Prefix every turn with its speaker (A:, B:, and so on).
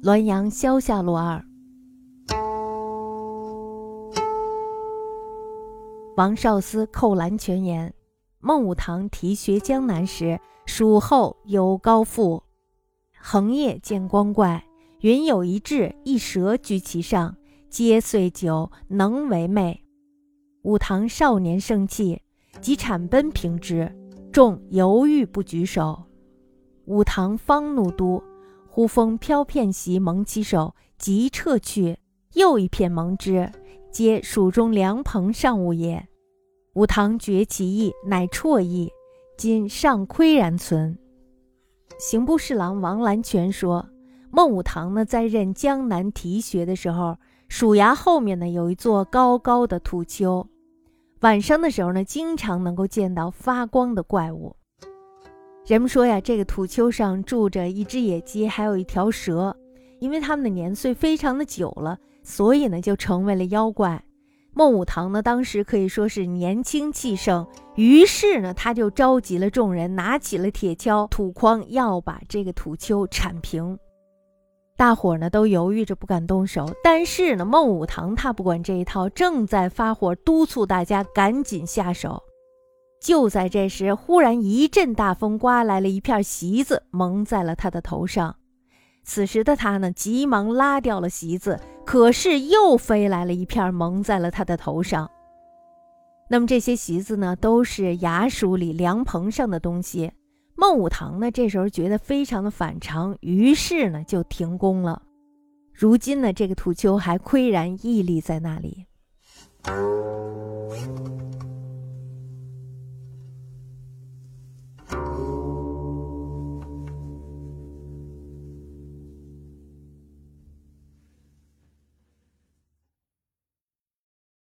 A: 滦阳萧下路二。王少司寇兰全言：孟武堂提学江南时，蜀后有高父，横夜见光怪，云有一彘一蛇居其上，皆岁久，能为魅。武堂少年盛气，即产奔平之，众犹豫不举手。武堂方怒都，忽风飘片席蒙其手，即撤去，又一片蒙之，皆蜀中凉棚上物也。武堂觉其意，乃辍意，今尚岿然存。刑部侍郎王兰全说，孟武堂呢，在任江南提学的时候，蜀衙后面呢有一座高高的土丘，晚上的时候呢，经常能够见到发光的怪物。人们说呀，这个土丘上住着一只野鸡，还有一条蛇，因为他们的年岁非常的久了，所以呢就成为了妖怪。孟武堂呢当时可以说是年轻气盛，于是呢他就召集了众人，拿起了铁锹、土筐，要把这个土丘铲平。大伙儿呢都犹豫着不敢动手，但是呢孟武堂他不管这一套，正在发火，督促大家赶紧下手。就在这时，忽然一阵大风刮来了一片席子，蒙在了他的头上。此时的他呢，急忙拉掉了席子，可是又飞来了一片，蒙在了他的头上。那么这些席子呢，都是衙署里凉棚上的东西。孟武堂呢，这时候觉得非常的反常，于是呢就停工了。如今呢，这个土丘还岿然屹立在那里。